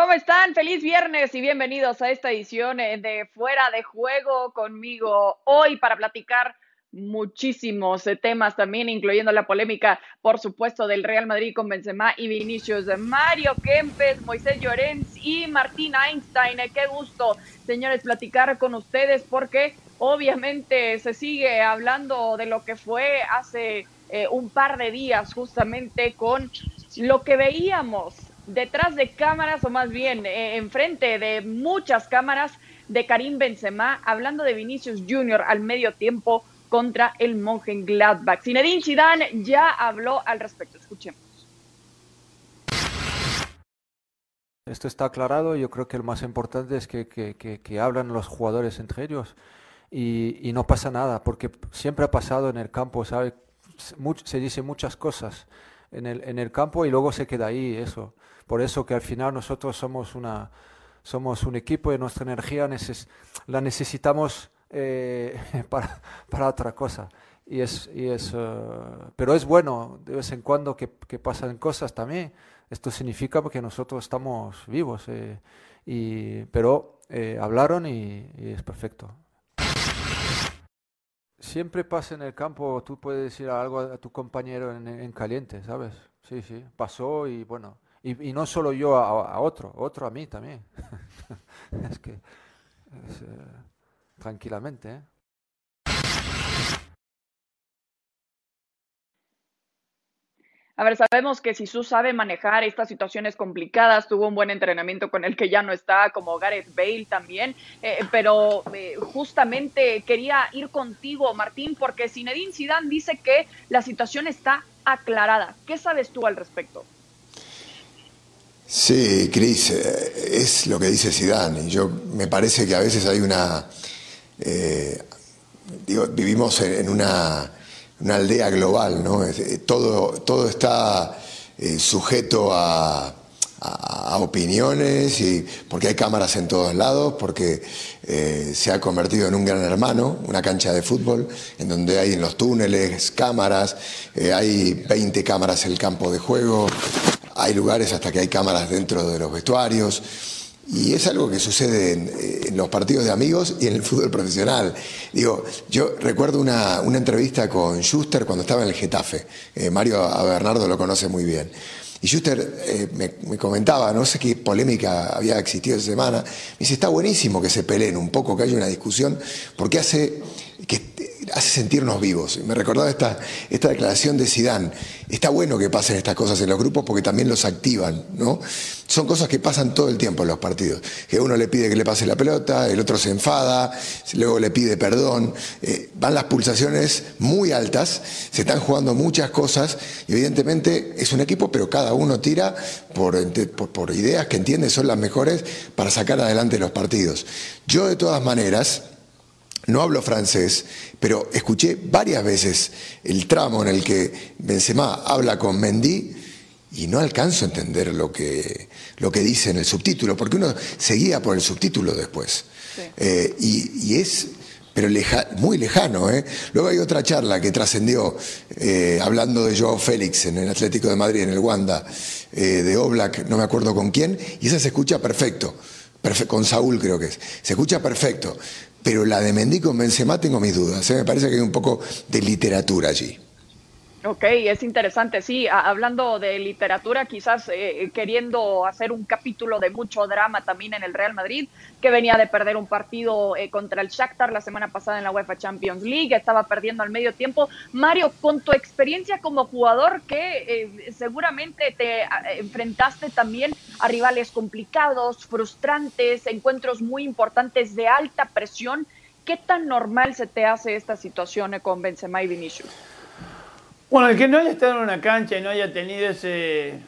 ¿Cómo están? Feliz viernes y bienvenidos a esta edición eh, de Fuera de Juego conmigo hoy para platicar muchísimos eh, temas también, incluyendo la polémica, por supuesto, del Real Madrid con Benzema y Vinicius, Mario Kempes, Moisés Llorens y Martín Einstein. Eh, qué gusto, señores, platicar con ustedes porque obviamente se sigue hablando de lo que fue hace un par de días justamente con lo que veíamos detrás de cámaras o más bien enfrente de muchas cámaras de Karim Benzema hablando de Vinicius Jr. al medio tiempo contra el Mönchengladbach. Zinedine Zidane ya habló al respecto. Escuchemos. Esto está aclarado. Yo creo que lo más importante es que, que, que, hablan los jugadores entre ellos y, y, no pasa nada, porque siempre ha pasado en el campo, ¿sabe? se dice muchas cosas en el, en el campo y luego se queda ahí eso. Por eso que al final nosotros somos, una, somos un equipo y nuestra energía neces la necesitamos eh, para, para, otra cosa. Y es, y es, uh, pero es bueno de vez en cuando que, que, pasan cosas también. Esto significa que nosotros estamos vivos. Eh, y, pero eh, hablaron y, y, es perfecto. Siempre pasa en el campo, tú puedes decir algo a, tu compañero en, en, caliente, ¿sabes? Sí, sí, pasó y bueno. Y, y no solo yo a, a, otro, otro a mí también. es que... Es, tranquilamente. ¿eh? A ver, sabemos que Sisu sabe manejar estas situaciones complicadas, tuvo un buen entrenamiento con el que ya no está, como Gareth Bale también, eh, pero eh, justamente quería ir contigo, Martín, porque Zinedine Zidane dice que la situación está aclarada. ¿Qué sabes tú al respecto? Sí, Cris, es lo que dice Zidane. Yo me parece que a veces hay una eh, digo, vivimos en una, aldea global, ¿no? Eh, todo, todo está eh, sujeto a, opiniones, y, porque hay cámaras en todos lados, porque se ha convertido en un gran hermano, una cancha de fútbol, en donde hay en los túneles cámaras, hay 20 cámaras en el campo de juego, hay lugares hasta que hay cámaras dentro de los vestuarios. Y es algo que sucede eh, en, los partidos de amigos y en el fútbol profesional. Digo, yo recuerdo una, entrevista con Schuster cuando estaba en el Getafe. Eh, Mario Bernardo lo conoce muy bien. Y Schuster eh, me, comentaba, no sé qué polémica había existido esa semana, me dice, está buenísimo que se peleen un poco, que haya una discusión, porque hace hace sentirnos vivos. Me recordaba esta, esta declaración de Sidán. Está bueno que pasen estas cosas en los grupos porque también los activan, ¿no? Son cosas que pasan todo el tiempo en los partidos. Que uno le pide que le pase la pelota, el otro se enfada, luego le pide perdón. Eh, van las pulsaciones muy altas, se están jugando muchas cosas y evidentemente es un equipo, pero cada uno tira por, por, por ideas que entiende son las mejores para sacar adelante los partidos. Yo de todas maneras no hablo francés, pero escuché varias veces el tramo en el que Benzema habla con Mendy y no alcanzo a entender lo que, lo que dice en el subtítulo, porque uno seguía por el subtítulo después. Eh, y, es, pero muy lejano. ¿eh? Luego hay otra charla que trascendió, eh, hablando de Joao Félix en el Atlético de Madrid, en el Wanda, de Oblak, no me acuerdo con quién, y esa se escucha perfecto. con Saúl creo que es. Se escucha perfecto. Pero la de Mendy con Benzema tengo mis dudas. ¿eh? Me parece que hay un poco de literatura allí. Ok, es interesante, sí, hablando de literatura, quizás eh, queriendo hacer un capítulo de mucho drama también en el Real Madrid, que venía de perder un partido eh, contra el Shakhtar la semana pasada en la UEFA Champions League, estaba perdiendo al medio tiempo. Mario, con tu experiencia como jugador, que eh, seguramente te enfrentaste también a rivales complicados, frustrantes, encuentros muy importantes de alta presión, ¿qué tan normal se te hace esta situación con Benzema y Vinicius? Bueno, el que no haya estado en una cancha y no haya tenido ese,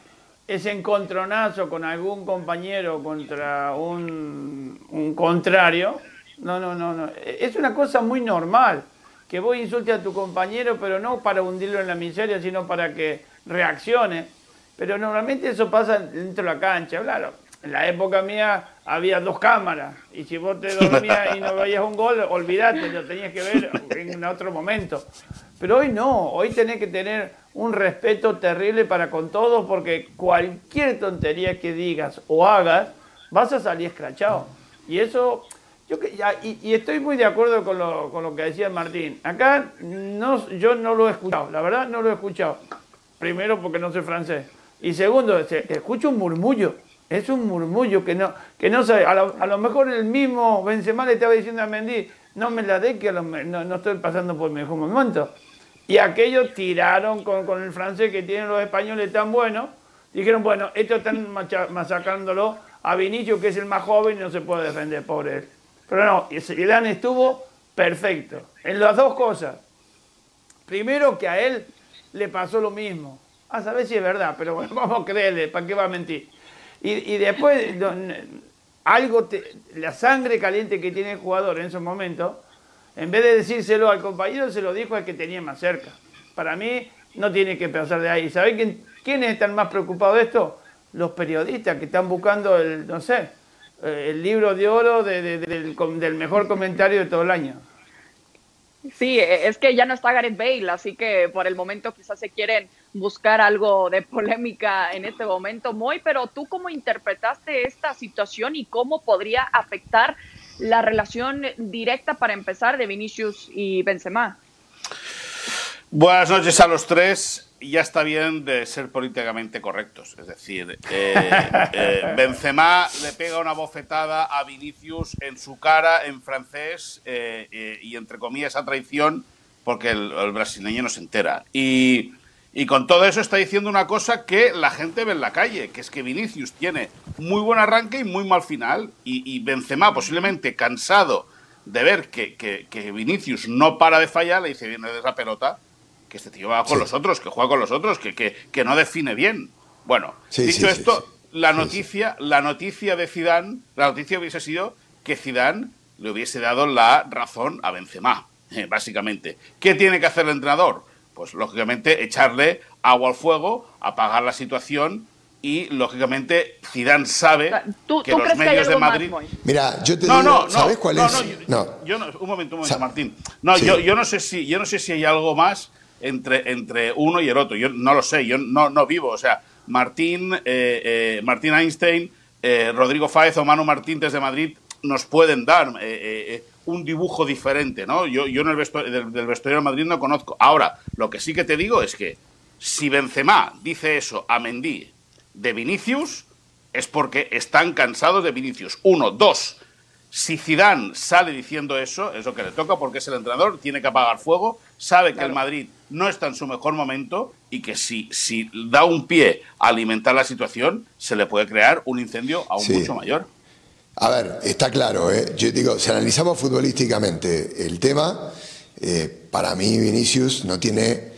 ese encontronazo con algún compañero contra un, contrario, no, no, no, no. Es una cosa muy normal que vos insultes a tu compañero, pero no para hundirlo en la miseria, sino para que reaccione. Pero normalmente eso pasa dentro de la cancha. Claro, en la época mía había dos cámaras y si vos te dormías y no veías un gol, olvidate, lo tenías que ver en otro momento. Pero hoy no, hoy tenés que tener un respeto terrible para con todos porque cualquier tontería que digas o hagas vas a salir escrachado. Y eso, yo y, estoy muy de acuerdo con lo, con lo que decía Martín. Acá no, yo no lo he escuchado, la verdad no lo he escuchado. Primero porque no soy francés. Y segundo, escucho un murmullo. Es un murmullo que no, que no sabe. A lo, mejor el mismo Benzema le estaba diciendo a Mendy, no me la dé que no, no, estoy pasando por el mejor momento. Y aquellos tiraron con, con, el francés que tienen los españoles tan buenos. Dijeron, bueno, estos están masacrándolo a Vinicius, que es el más joven y no se puede defender, por él. Pero no, Zidane estuvo perfecto. En las dos cosas. Primero que a él le pasó lo mismo. A saber si es verdad, pero bueno, vamos a creerle, ¿para qué va a mentir? Y, después, algo, la sangre caliente que tiene el jugador en esos momentos, en vez de decírselo al compañero, se lo dijo al que tenía más cerca. Para mí, no tiene que pasar de ahí. ¿Sabés quién, quiénes están más preocupados de esto? Los periodistas que están buscando el, no sé, eh, el libro de oro del, mejor comentario de todo el año. Sí, es que ya no está Gareth Bale, así que por el momento quizás se quieren buscar algo de polémica en este momento, Moy, pero tú cómo interpretaste esta situación y cómo podría afectar la relación directa para empezar de Vinicius y Benzema. Buenas noches a los tres. Ya está bien de ser políticamente correctos. Es decir, eh, eh, Benzema le pega una bofetada a Vinicius en su cara en francés eh, y entre comillas a traición porque el, el brasileño no se entera. Y y con todo eso está diciendo una cosa que la gente ve en la calle, que es que Vinicius tiene muy buen arranque y muy mal final. Y, Benzema, posiblemente cansado de ver que, que, Vinicius no para de fallar, le dice, viene de esa pelota, que este tío va con los otros, que juega con los otros, que, que, no define bien. Bueno, dicho esto, la noticia, la noticia de Zidane, la noticia hubiese sido que Zidane le hubiese dado la razón a Benzema, básicamente. ¿Qué tiene que hacer el entrenador? Pues lógicamente echarle agua al fuego, apagar la situación y lógicamente Zidane sabe que los medios de Madrid. Mira, yo te digo, ¿sabes cuál es? No, yo no, un momento, un momento, Martín. No, yo, yo no sé si yo no sé si hay algo más entre entre uno y el otro. Yo no lo sé, yo no no vivo, o sea, Martín eh, eh, Martín Einstein, eh, Rodrigo Fáez o Manu Martín desde Madrid nos pueden dar un dibujo diferente, ¿no? Yo, yo en el del, vestuario de Madrid no conozco. Ahora, lo que sí que te digo es que si Benzema dice eso a Mendy de Vinicius, es porque están cansados de Vinicius. Uno, dos. Si Zidane sale diciendo eso, es lo que le toca porque es el entrenador, tiene que apagar fuego, sabe que el Madrid no está en su mejor momento y que si, si da un pie a alimentar la situación, se le puede crear un incendio aún mucho mayor. A ver, está claro, ¿eh? yo digo, si analizamos futbolísticamente el tema, eh, para mí Vinicius no tiene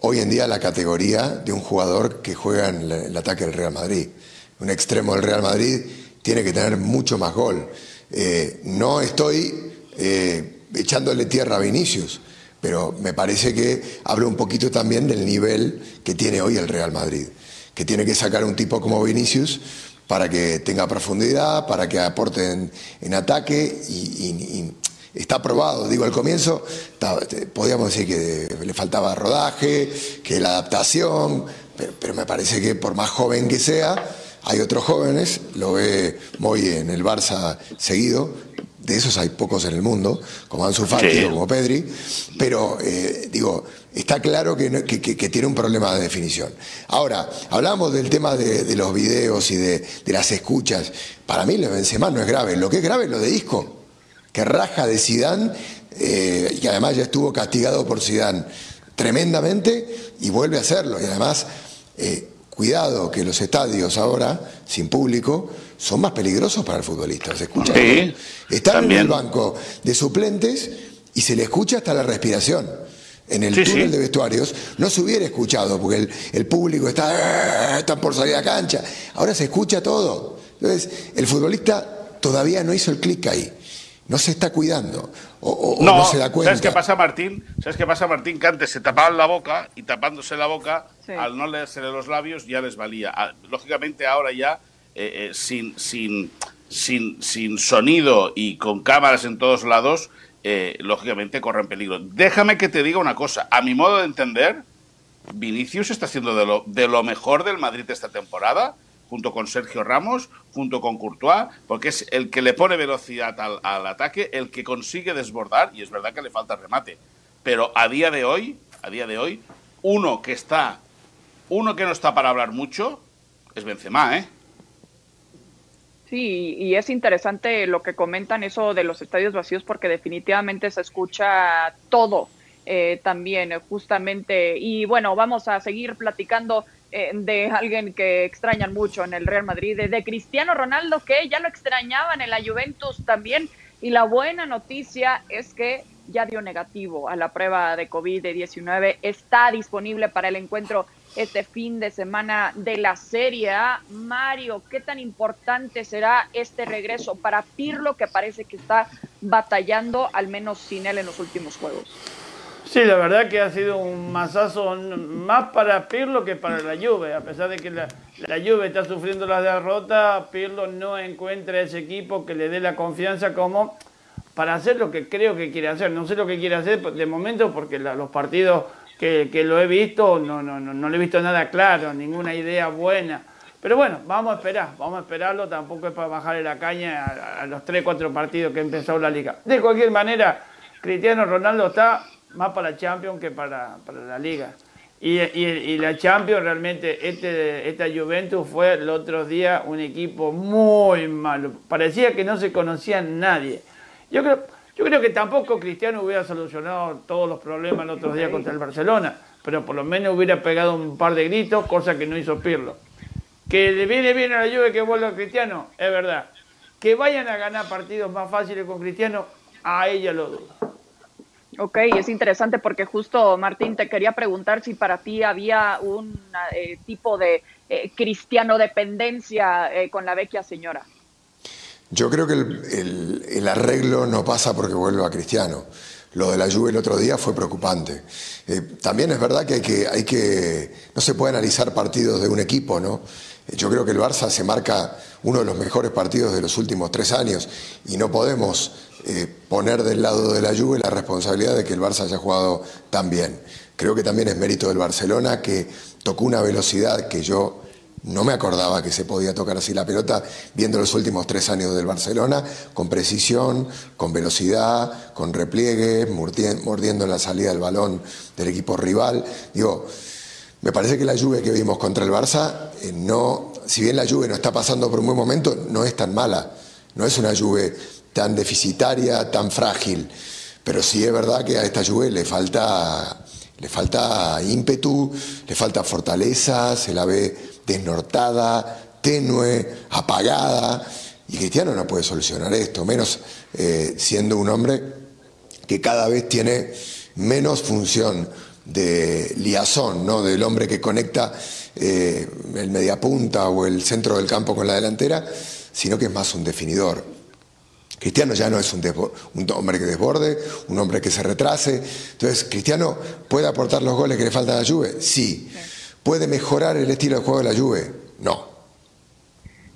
hoy en día la categoría de un jugador que juega en el ataque del Real Madrid. Un extremo del Real Madrid tiene que tener mucho más gol. Eh, no estoy echándole tierra a Vinicius, pero me parece que hablo un poquito también del nivel que tiene hoy el Real Madrid, que tiene que sacar un tipo como Vinicius para que tenga profundidad, para que aporte en, ataque y, está probado. Digo, al comienzo podíamos decir que le faltaba rodaje, que la adaptación, pero, me parece que por más joven que sea, hay otros jóvenes, lo ve muy en el Barça seguido, de esos hay pocos en el mundo, como Ansu Fati o como Pedri, pero eh, digo, está claro que, tiene un problema de definición. Ahora, hablamos del tema de, los videos y de, las escuchas. Para mí, lo de Benzema no es grave. Lo que es grave es lo de Disco, que raja de Sidán eh, y además ya estuvo castigado por Sidán tremendamente y vuelve a hacerlo. Y además, eh, cuidado que los estadios ahora, sin público, son más peligrosos para el futbolista. ¿Se escucha? Sí, Están en el banco de suplentes y se le escucha hasta la respiración en el túnel de vestuarios, no se hubiera escuchado, porque el, público está, está por salir a cancha. Ahora se escucha todo. Entonces, el futbolista todavía no hizo el clic ahí. No se está cuidando. O, no, se da cuenta. ¿Sabes qué pasa, Martín? ¿Sabes qué pasa, Martín? Que antes se tapaban la boca y tapándose la boca, al no leerse los labios, ya les valía. Ah, lógicamente, ahora ya, eh, eh, sin, sin, sin, sin sonido y con cámaras en todos lados, eh, lógicamente corren peligro. Déjame que te diga una cosa. A mi modo de entender, Vinicius está siendo de lo, de lo mejor del Madrid esta temporada, junto con Sergio Ramos, junto con Courtois, porque es el que le pone velocidad al, al, ataque, el que consigue desbordar, y es verdad que le falta remate. Pero a día de hoy, a día de hoy, uno que está, uno que no está para hablar mucho, es Benzema, ¿eh? Sí, y es interesante lo que comentan eso de los estadios vacíos porque definitivamente se escucha todo eh, también, justamente. Y bueno, vamos a seguir platicando eh, de alguien que extrañan mucho en el Real Madrid, de, Cristiano Ronaldo, que ya lo extrañaban en la Juventus también. Y la buena noticia es que ya dio negativo a la prueba de COVID-19. Está disponible para el encuentro este fin de semana de la Serie A. Mario, ¿qué tan importante será este regreso para Pirlo, que parece que está batallando, al menos sin él en los últimos juegos? Sí, la verdad que ha sido un masazo más para Pirlo que para la Juve. A pesar de que la, la Juve está sufriendo la derrota, Pirlo no encuentra ese equipo que le dé la confianza como para hacer lo que creo que quiere hacer. No sé lo que quiere hacer de momento porque los partidos que, lo he visto no, no, no, no le he visto nada claro, ninguna idea buena. Pero bueno, vamos a esperar, vamos a esperarlo. Tampoco es para bajarle la caña a, los 3, 4 partidos que empezó la liga. De cualquier manera, Cristiano Ronaldo está más para la Champions que para, la Liga. Y, y, la Champions realmente, este, esta Juventus fue el otro día un equipo muy malo. Parecía que no se conocía nadie. Yo creo, yo creo que tampoco Cristiano hubiera solucionado todos los problemas el otro día contra el Barcelona, pero por lo menos hubiera pegado un par de gritos, cosa que no hizo Pirlo. Que le viene bien a la Juve que vuelva Cristiano, es verdad. Que vayan a ganar partidos más fáciles con Cristiano, a ella lo dudo. Ok, es interesante porque justo Martín te quería preguntar si para ti había un eh, tipo de eh, cristiano dependencia eh, con la vecchia señora. Yo creo que el, arreglo no pasa porque vuelva Cristiano. Lo de la lluvia el otro día fue preocupante. también es verdad que hay, que hay que no se puede analizar partidos de un equipo, ¿no? Yo creo que el Barça se marca uno de los mejores partidos de los últimos tres años y no podemos eh, poner del lado de la Juve la responsabilidad de que el Barça haya jugado tan bien. Creo que también es mérito del Barcelona que tocó una velocidad que yo no me acordaba que se podía tocar así la pelota viendo los últimos tres años del Barcelona, con precisión, con velocidad, con repliegue, mordiendo la salida del balón del equipo rival. Digo, me parece que la lluvia que vimos contra el Barça, eh, no, si bien la lluvia no está pasando por un buen momento, no es tan mala. No es una lluvia tan deficitaria, tan frágil. Pero sí es verdad que a esta Juve le falta, le falta ímpetu, le falta fortaleza, se la ve desnortada, tenue, apagada. Y Cristiano no puede solucionar esto, menos eh, siendo un hombre que cada vez tiene menos función de liazón, ¿no? del hombre que conecta eh, el mediapunta o el centro del campo con la delantera, sino que es más un definidor. Cristiano ya no es un, hombre que desborde, un hombre que se retrase. Entonces, ¿Cristiano puede aportar los goles que le faltan a la Juve? Sí. ¿Puede mejorar el estilo de juego de la Juve? No.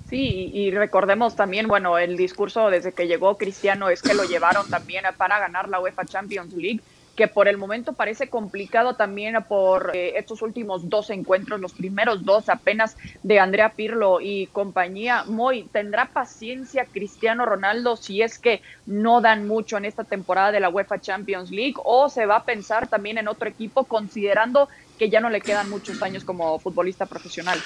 Sí, y recordemos también, bueno, el discurso desde que llegó Cristiano es que lo llevaron también para ganar la UEFA Champions League que por el momento parece complicado también por eh, estos últimos dos encuentros, los primeros dos apenas de Andrea Pirlo y compañía. Moy, ¿tendrá paciencia Cristiano Ronaldo si es que no dan mucho en esta temporada de la UEFA Champions League o se va a pensar también en otro equipo considerando que ya no le quedan muchos años como futbolista profesional?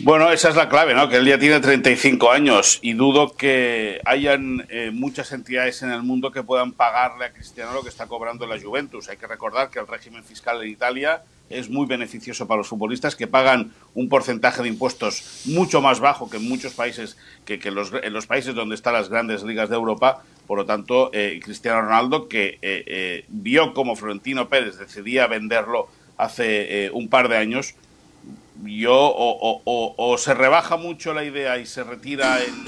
Bueno, esa es la clave, ¿no? Que él ya tiene 35 años y dudo que hayan eh, muchas entidades en el mundo que puedan pagarle a Cristiano lo que está cobrando la Juventus. Hay que recordar que el régimen fiscal en Italia es muy beneficioso para los futbolistas que pagan un porcentaje de impuestos mucho más bajo que en muchos países, que, en los países donde están las grandes ligas de Europa. Por lo tanto, eh, Cristiano Ronaldo, que eh, vio como Florentino Pérez decidía venderlo hace un par de años, yo o, se rebaja mucho la idea y se retira en,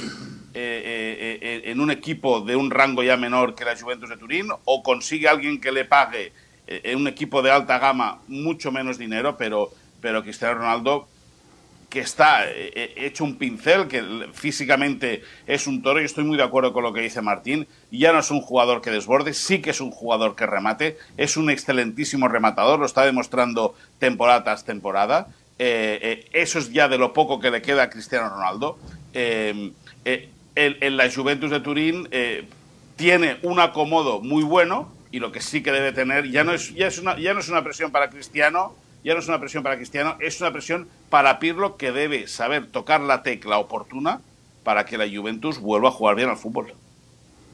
eh, eh, eh, en, un equipo de un rango ya menor que la Juventus de Turín o consigue alguien que le pague en un equipo de alta gama mucho menos dinero, pero, pero Cristiano Ronaldo que está hecho un pincel, que físicamente es un toro, y estoy muy de acuerdo con lo que dice Martín, ya no es un jugador que desborde, sí que es un jugador que remate, es un excelentísimo rematador, lo está demostrando temporada tras temporada, eso es ya de lo poco que le queda a Cristiano Ronaldo. en, la Juventus de Turín tiene un acomodo muy bueno y lo que sí que debe tener ya no es, ya es, una, ya no es una presión para Cristiano, ya no es una presión para Cristiano, es una presión para Pirlo que debe saber tocar la tecla oportuna para que la Juventus vuelva a jugar bien al fútbol.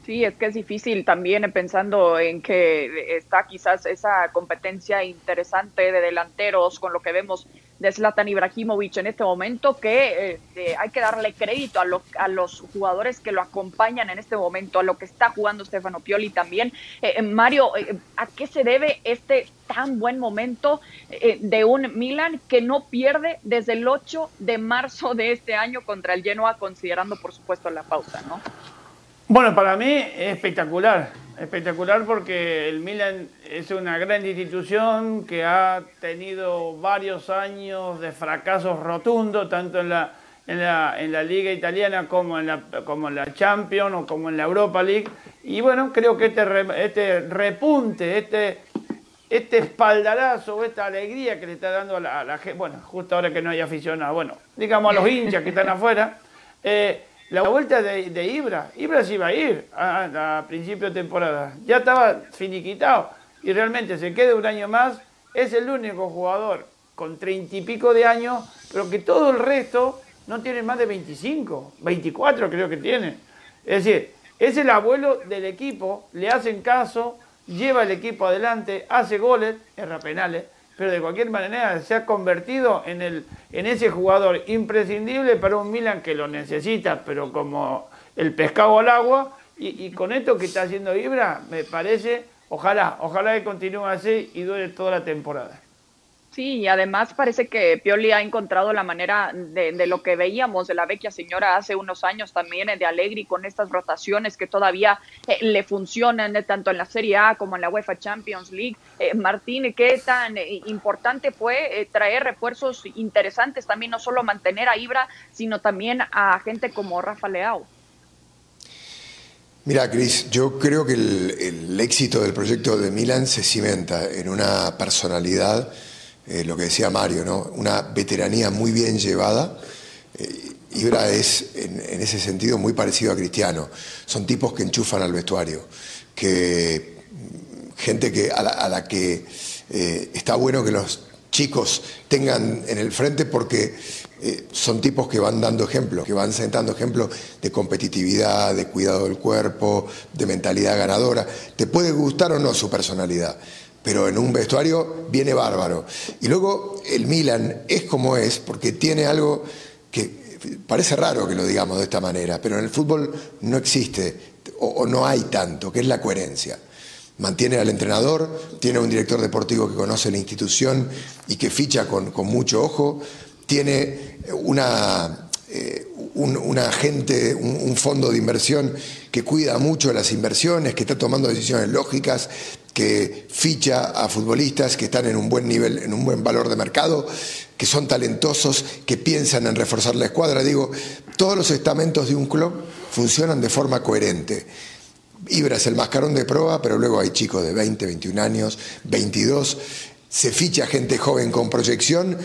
Sí, es que es difícil también pensando en que está quizás esa competencia interesante de delanteros con lo que vemos de Zlatan Ibrahimovic en este momento, que eh, hay que darle crédito a, a los jugadores que lo acompañan en este momento, a lo que está jugando Stefano Pioli también. Eh, eh, Mario, ¿a qué se debe este tan buen momento de un Milan que no pierde desde el 8 de marzo de este año contra el Genoa, considerando por supuesto la pausa, ¿no? Bueno, para mí es espectacular, espectacular porque el Milan es una gran institución que ha tenido varios años de fracasos rotundos, tanto en la, en la, en la Liga Italiana como en la, como en la Champions o como en la Europa League. Y bueno, creo que este, este repunte, este, este espaldarazo, esta alegría que le está dando a la, gente, bueno, justo ahora que no hay aficionados, bueno, digamos a los hinchas que están afuera, eh, la vuelta de, Ibra, Ibra se iba a ir a, principio de temporada, ya estaba finiquitado. Y realmente se queda un año más, es el único jugador con treinta y pico de años, pero que todo el resto no tiene más de 25, 24 creo que tiene. Es decir, es el abuelo del equipo, le hacen caso, lleva el equipo adelante, hace goles, erra penales, pero de cualquier manera se ha convertido en, el, en ese jugador imprescindible para un Milan que lo necesita, pero como el pescado al agua, y, con esto que está haciendo Ibra, me parece, ojalá, ojalá que continúe así y dure toda la temporada. Sí, y además parece que Pioli ha encontrado la manera de, lo que veíamos de la vecchia señora hace unos años también de Allegri con estas rotaciones que todavía eh, le funcionan eh, tanto en la Serie A como en la UEFA Champions League. Eh, Martín, ¿qué tan importante fue traer refuerzos interesantes también, no solo mantener a Ibra, sino también a gente como Rafa Leao? Mira, Cris, yo creo que el, el éxito del proyecto de Milan se cimenta en una personalidad eh, lo que decía Mario, ¿no? una veteranía muy bien llevada. Eh, Ibra es, en, ese sentido, muy parecido a Cristiano. Son tipos que enchufan al vestuario, que gente que, a, la, que eh, está bueno que los chicos tengan en el frente porque son tipos que van dando ejemplo, que van sentando ejemplo de competitividad, de cuidado del cuerpo, de mentalidad ganadora. Te puede gustar o no su personalidad, pero en un vestuario viene bárbaro. Y luego el Milan es como es, porque tiene algo que parece raro que lo digamos de esta manera, pero en el fútbol no existe o, no hay tanto, que es la coherencia. Mantiene al entrenador, tiene un director deportivo que conoce la institución y que ficha con, mucho ojo, tiene una, eh, un, agente, un, fondo de inversión que cuida mucho las inversiones, que está tomando decisiones lógicas, que ficha a futbolistas que están en un buen nivel, en un buen valor de mercado, que son talentosos, que piensan en reforzar la escuadra. Digo, todos los estamentos de un club funcionan de forma coherente. Ibra es el mascarón de prueba, pero luego hay chicos de 20, 21 años, 22. Se ficha gente joven con proyección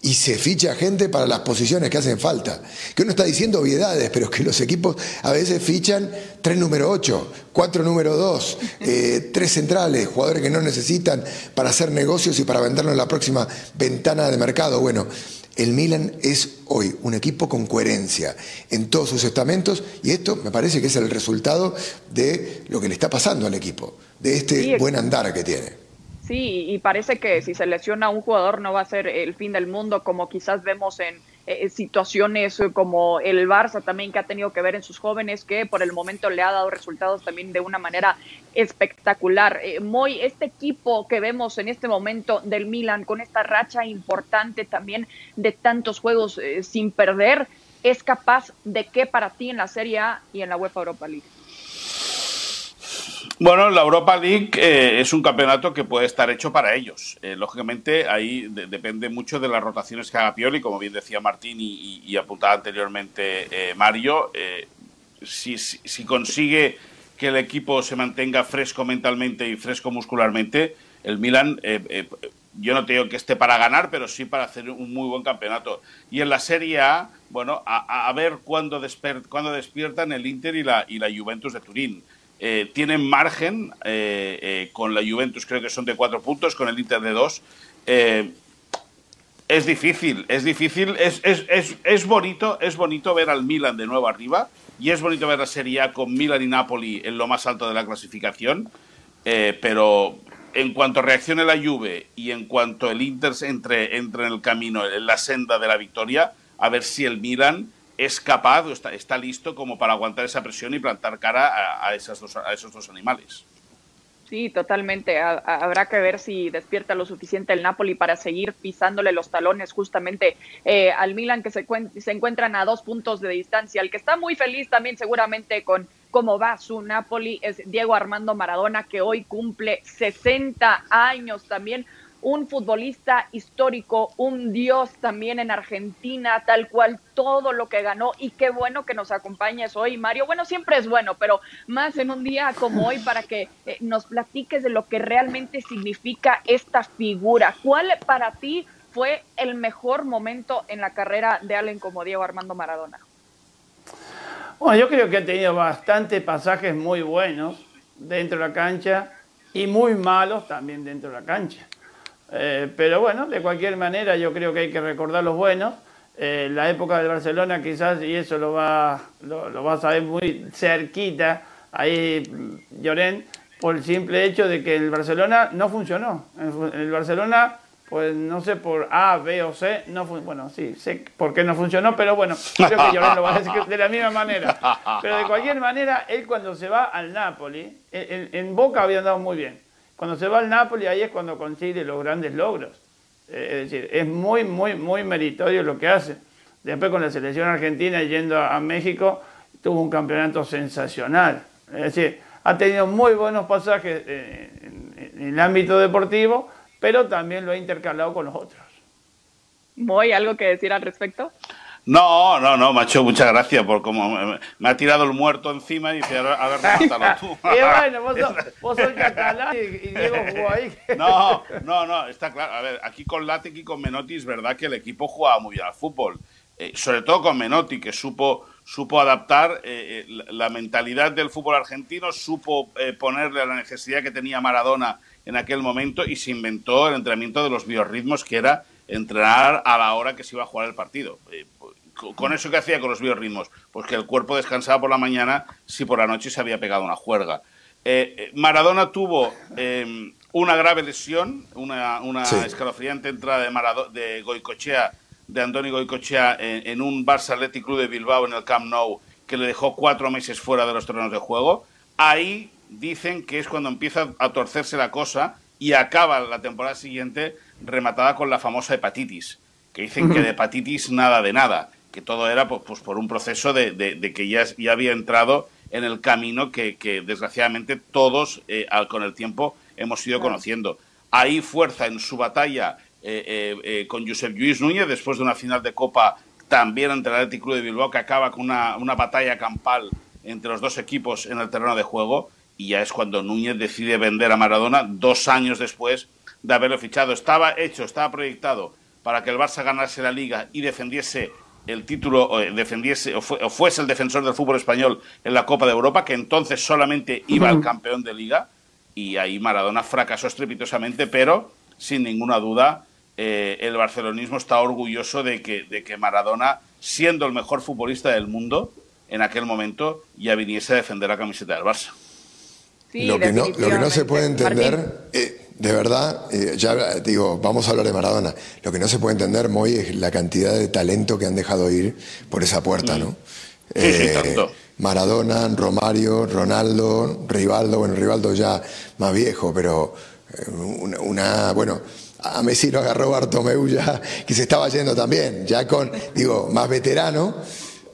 y se ficha gente para las posiciones que hacen falta. Que uno está diciendo obviedades, pero que los equipos a veces fichan tres número 8, cuatro número 2, eh, tres centrales, jugadores que no necesitan para hacer negocios y para venderlo en la próxima ventana de mercado. Bueno, el Milan es hoy un equipo con coherencia en todos sus estamentos y esto me parece que es el resultado de lo que le está pasando al equipo, de este buen andar que tiene. Sí, y parece que si se lesiona un jugador no va a ser el fin del mundo, como quizás vemos en eh, situaciones como el Barça también, que ha tenido que ver en sus jóvenes, que por el momento le ha dado resultados también de una manera espectacular. Eh, Moy, este equipo que vemos en este momento del Milan, con esta racha importante también de tantos juegos eh, sin perder, ¿es capaz de qué para ti en la Serie A y en la UEFA Europa League? Bueno, la Europa League eh, es un campeonato que puede estar hecho para ellos. Eh, lógicamente, ahí depende mucho de las rotaciones que haga Pioli, como bien decía Martín y, apuntaba anteriormente eh, Mario. Si, si, consigue que el equipo se mantenga fresco mentalmente y fresco muscularmente, el Milan yo no te digo que esté para ganar, pero sí para hacer un muy buen campeonato. Y en la Serie A, bueno, a, ver cuándo, cuándo, despiertan el Inter y la, y la Juventus de Turín. Eh, tienen margen eh, eh, con la Juventus, creo que son de cuatro puntos, con el Inter de dos. es difícil, es difícil, es, es, es, es, bonito, es bonito ver al Milan de nuevo arriba y es bonito ver la Serie A con Milan y Napoli en lo más alto de la clasificación, pero en cuanto reaccione la Juve y en cuanto el Inter entre, entre en el camino, en la senda de la victoria, a ver si el Milan es capaz o está, está listo como para aguantar esa presión y plantar cara a, esas dos, a esos dos animales. Sí, totalmente. habrá que ver si despierta lo suficiente el Napoli para seguir pisándole los talones justamente eh, al Milan, que se, se encuentran a dos puntos de distancia. El que está muy feliz también seguramente con cómo va su Napoli es Diego Armando Maradona, que hoy cumple 60 años también un futbolista histórico, un dios también en Argentina, tal cual todo lo que ganó y qué bueno que nos acompañes hoy, Mario. Bueno, siempre es bueno, pero más en un día como hoy para que eh, nos platiques de lo que realmente significa esta figura. ¿Cuál para ti fue el mejor momento en la carrera de alguien como Diego Armando Maradona? Bueno, yo creo que ha tenido bastantes pasajes muy buenos dentro de la cancha y muy malos también dentro de la cancha. Eh, pero bueno, de cualquier manera yo creo que hay que recordar los buenos. Eh, la época de Barcelona quizás, y eso lo va, lo, va a saber muy cerquita, ahí mm, Llorén, por el simple hecho de que el Barcelona no funcionó. El, Barcelona, pues no sé por A, B o C, no bueno, sí, sé por qué no funcionó, pero bueno, creo que Llorén lo va a decir de la misma manera. Pero de cualquier manera, él cuando se va al Napoli, en Boca había andado muy bien cuando se va al Napoli, ahí es cuando consigue los grandes logros. Eh, es decir, es muy, muy, muy meritorio lo que hace. Después con la selección argentina yendo a, México, tuvo un campeonato sensacional. Es decir, ha tenido muy buenos pasajes eh, en, el ámbito deportivo, pero también lo ha intercalado con los otros. ¿Muy algo que decir al respecto? No, no, no, macho, muchas gracias por cómo me, ha tirado el muerto encima y dice, a ver, a ver remátalo tú. y bueno, vos, vos sos catalán y, Diego jugó ahí. no, no, no, está claro. A ver, aquí con Latec y con Menotti es verdad que el equipo jugaba muy bien al fútbol. Eh, sobre todo con Menotti, que supo, supo adaptar eh, eh, la mentalidad del fútbol argentino, supo ponerle a la necesidad que tenía Maradona en aquel momento y se inventó el entrenamiento de los biorritmos, que era entrenar a la hora que se iba a jugar el partido con eso que hacía con los biorritmos, pues que el cuerpo descansaba por la mañana si por la noche se había pegado una juerga. Eh, eh, Maradona tuvo em, una grave lesión, una, escalofriante entrada de, de Goicochea, de Andoni Goicochea en, un Barça Athletic Club de Bilbao en el Camp Nou, que le dejó cuatro meses fuera de los terrenos de juego. Ahí dicen que es cuando empieza a torcerse la cosa y acaba la temporada siguiente rematada con la famosa hepatitis, que dicen que de hepatitis nada de nada que todo era pues, pues, por un proceso de, de, que ya, ya, había entrado en el camino que, que desgraciadamente todos eh, con el tiempo hemos ido conociendo. Hay fuerza en su batalla eh, eh, con Josep Lluís Núñez después de una final de Copa también ante el Athletic Club de Bilbao que acaba con una, una batalla campal entre los dos equipos en el terreno de juego y ya es cuando Núñez decide vender a Maradona dos años después de haberlo fichado. Estaba hecho, estaba proyectado para que el Barça ganase la liga y defendiese el título eh, defendiese o, fuese el defensor del fútbol español en la Copa de Europa, que entonces solamente iba al campeón de liga y ahí Maradona fracasó estrepitosamente, pero sin ninguna duda eh, el barcelonismo está orgulloso de que, de que Maradona, siendo el mejor futbolista del mundo en aquel momento, ya viniese a defender la camiseta del Barça. lo, que no, lo que no se puede entender... De verdad, eh, ya digo, vamos a hablar de Maradona. Lo que no se puede entender, Moy, es la cantidad de talento que han dejado ir por esa puerta, ¿no? Eh, Maradona, Romario, Ronaldo, Rivaldo, bueno, Rivaldo ya más viejo, pero eh, una, bueno, a Messi lo agarró Bartomeu ya, que se estaba yendo también, ya con, digo, más veterano,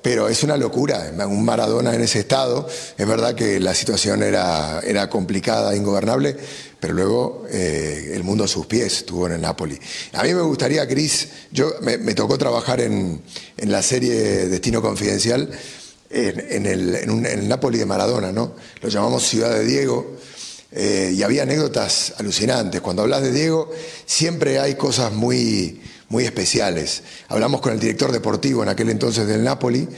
pero es una locura, un Maradona en ese estado, es verdad que la situación era, era complicada, ingobernable, pero luego eh, el mundo a sus pies estuvo en el Napoli. A mí me gustaría, Cris, yo me, tocó trabajar en, en, la serie Destino Confidencial en, el, en, el, Napoli de Maradona, ¿no? Lo llamamos Ciudad de Diego. eh, y había anécdotas alucinantes. Cuando hablas de Diego, siempre hay cosas muy, muy especiales. Hablamos con el director deportivo en aquel entonces del Napoli,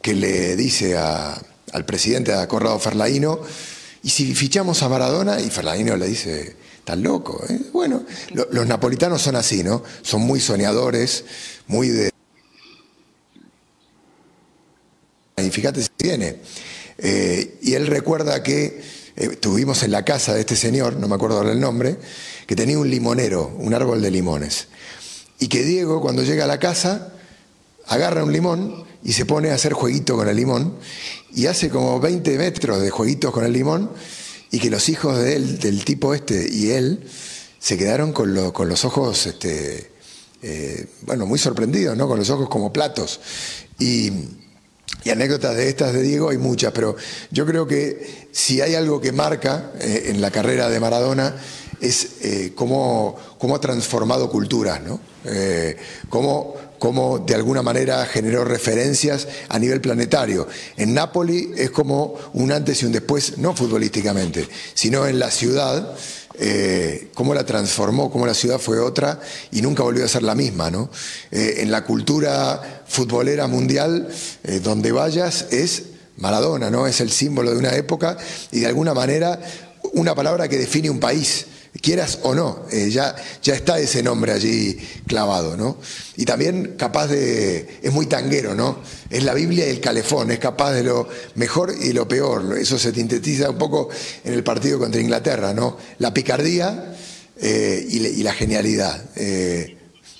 que le dice al presidente, a Corrado Ferlaino, y si fichamos a Maradona, y Ferlaino le dice, estás loco. ¿eh? Bueno, los napolitanos son así, ¿no? Son muy soñadores, muy de... Y fíjate si viene. Eh, y él recuerda que estuvimos en la casa de este señor, no me acuerdo ahora el nombre, que tenía un limonero, un árbol de limones. Y que Diego, cuando llega a la casa, agarra un limón y se pone a hacer jueguito con el limón y hace como 20 metros de jueguitos con el limón y que los hijos de él, del tipo este y él, se quedaron con, los ojos, este, eh, bueno, muy sorprendidos, ¿no? Con los ojos como platos. Y, y anécdotas de estas de Diego hay muchas, pero yo creo que si hay algo que marca eh, en la carrera de Maradona es eh, cómo, ha transformado culturas, ¿no? Eh, cómo, cómo, de alguna manera generó referencias a nivel planetario. En Nápoli es como un antes y un después, no futbolísticamente, sino en la ciudad eh, cómo la transformó, cómo la ciudad fue otra y nunca volvió a ser la misma. ¿no? Eh, en la cultura futbolera mundial, donde vayas, es Maradona, ¿no? es el símbolo de una época y de alguna manera una palabra que define un país quieras o no, eh, ya, ya está ese nombre allí clavado, ¿no? Y también capaz de, es muy tanguero, ¿no? Es la Biblia y el calefón, es capaz de lo mejor y lo peor, eso se sintetiza un poco en el partido contra Inglaterra, ¿no? La picardía eh, y, la genialidad. Eh,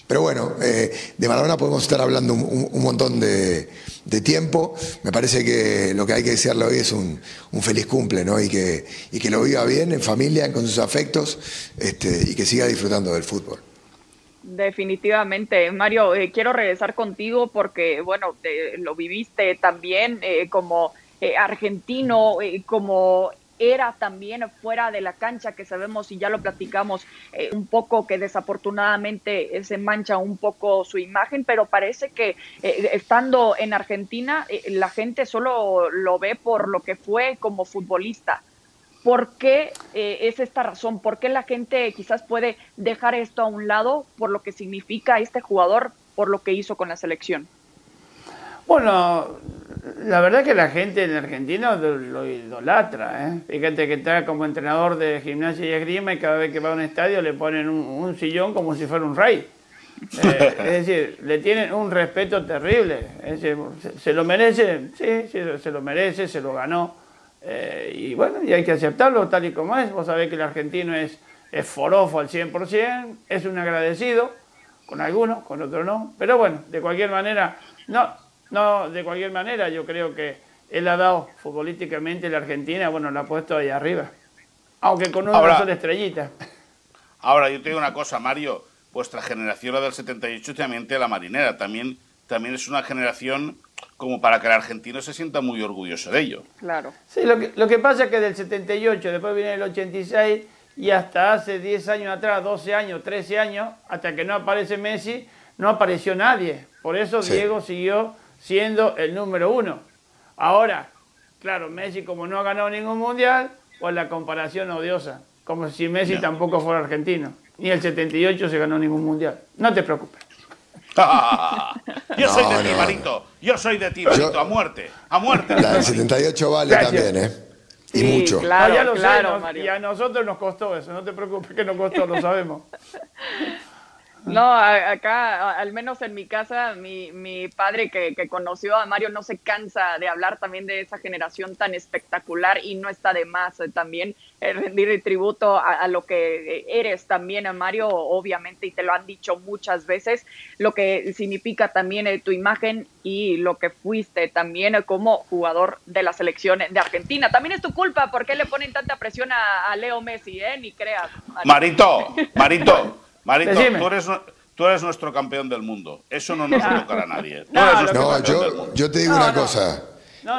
pero bueno, de Maradona podemos estar hablando un montón de de tiempo. Me parece que lo que hay que desearle hoy es un, feliz cumple, ¿no? Y que, y que lo viva bien, en familia, con sus afectos, este, y que siga disfrutando del fútbol. Definitivamente. Mario, eh, quiero regresar contigo porque, bueno, lo viviste también eh, como eh, argentino, como era también fuera de la cancha, que sabemos y ya lo platicamos eh, un poco que desafortunadamente se mancha un poco su imagen, pero parece que eh, estando en Argentina eh, la gente solo lo ve por lo que fue como futbolista. ¿Por qué es esta razón? ¿Por qué la gente quizás puede dejar esto a un lado por lo que significa este jugador, por lo que hizo con la selección? Bueno, la verdad que la gente en Argentina lo idolatra. ¿eh? Fíjate que está como entrenador de gimnasia y esgrima y cada vez que va a un estadio le ponen un, sillón como si fuera un rey. Eh, es decir, le tienen un respeto terrible. se, lo merece, sí, sí, se lo merece, se lo ganó. Eh, y bueno, y hay que aceptarlo tal y como es. Vos sabés que el argentino es, es forofo al 100%, es un agradecido, con algunos, con otros no. Pero bueno, de cualquier manera, no, no, de cualquier manera, yo creo que él ha dado futbolísticamente la Argentina, bueno, la ha puesto ahí arriba. Aunque con una sola estrellita. Ahora, yo te digo una cosa, Mario. Vuestra generación, la del 78, también la marinera. También, también es una generación como para que el argentino se sienta muy orgulloso de ello. Claro. Sí, lo que, lo que pasa es que del 78, después viene el 86 y hasta hace 10 años atrás, 12 años, 13 años, hasta que no aparece Messi, no apareció nadie. Por eso Diego siguió siendo el número uno. Ahora, claro, Messi como no ha ganado ningún mundial, pues la comparación odiosa, como si Messi tampoco fuera argentino. Ni el 78 se ganó ningún mundial. No te preocupes. yo soy de ti, Marito. Yo soy de ti, Marito. a muerte. A muerte. La del 78 vale también, ¿eh? Y mucho. Claro, ya lo sé, y a nosotros nos costó eso. No te preocupes que nos costó, lo sabemos. No, acá, al menos en mi casa, mi, mi padre que, que, conoció a Mario no se cansa de hablar también de esa generación tan espectacular y no está de más eh, también eh, rendir tributo a, lo que eres también, a Mario, obviamente, y te lo han dicho muchas veces, lo que significa también eh, tu imagen y lo que fuiste también como jugador de la selección de Argentina. También es tu culpa, ¿por qué le ponen tanta presión a, Leo Messi, eh? Ni creas. Marito, Marito. Marito, tú eres, nuestro campeón del mundo. Eso no nos va a tocar a nadie. No, yo, te digo una cosa.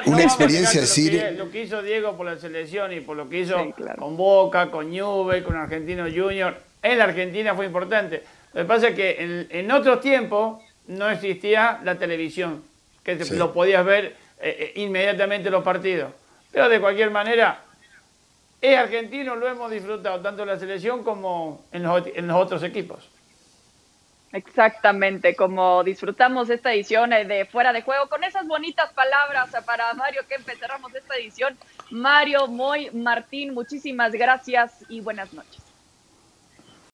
una experiencia así. Lo, que hizo Diego por la selección y por lo que hizo con Boca, con Juve, con Argentino Junior, en la Argentina fue importante. Lo que pasa es que en, otros tiempos no existía la televisión, que lo podías ver eh, eh, inmediatamente los partidos. Pero de cualquier manera, es argentino, lo hemos disfrutado tanto en la selección como en los, en los otros equipos. Exactamente, como disfrutamos esta edición eh, de Fuera de Juego, con esas bonitas palabras para Mario que empezamos esta edición. Mario, Moy, Martín, muchísimas gracias y buenas noches.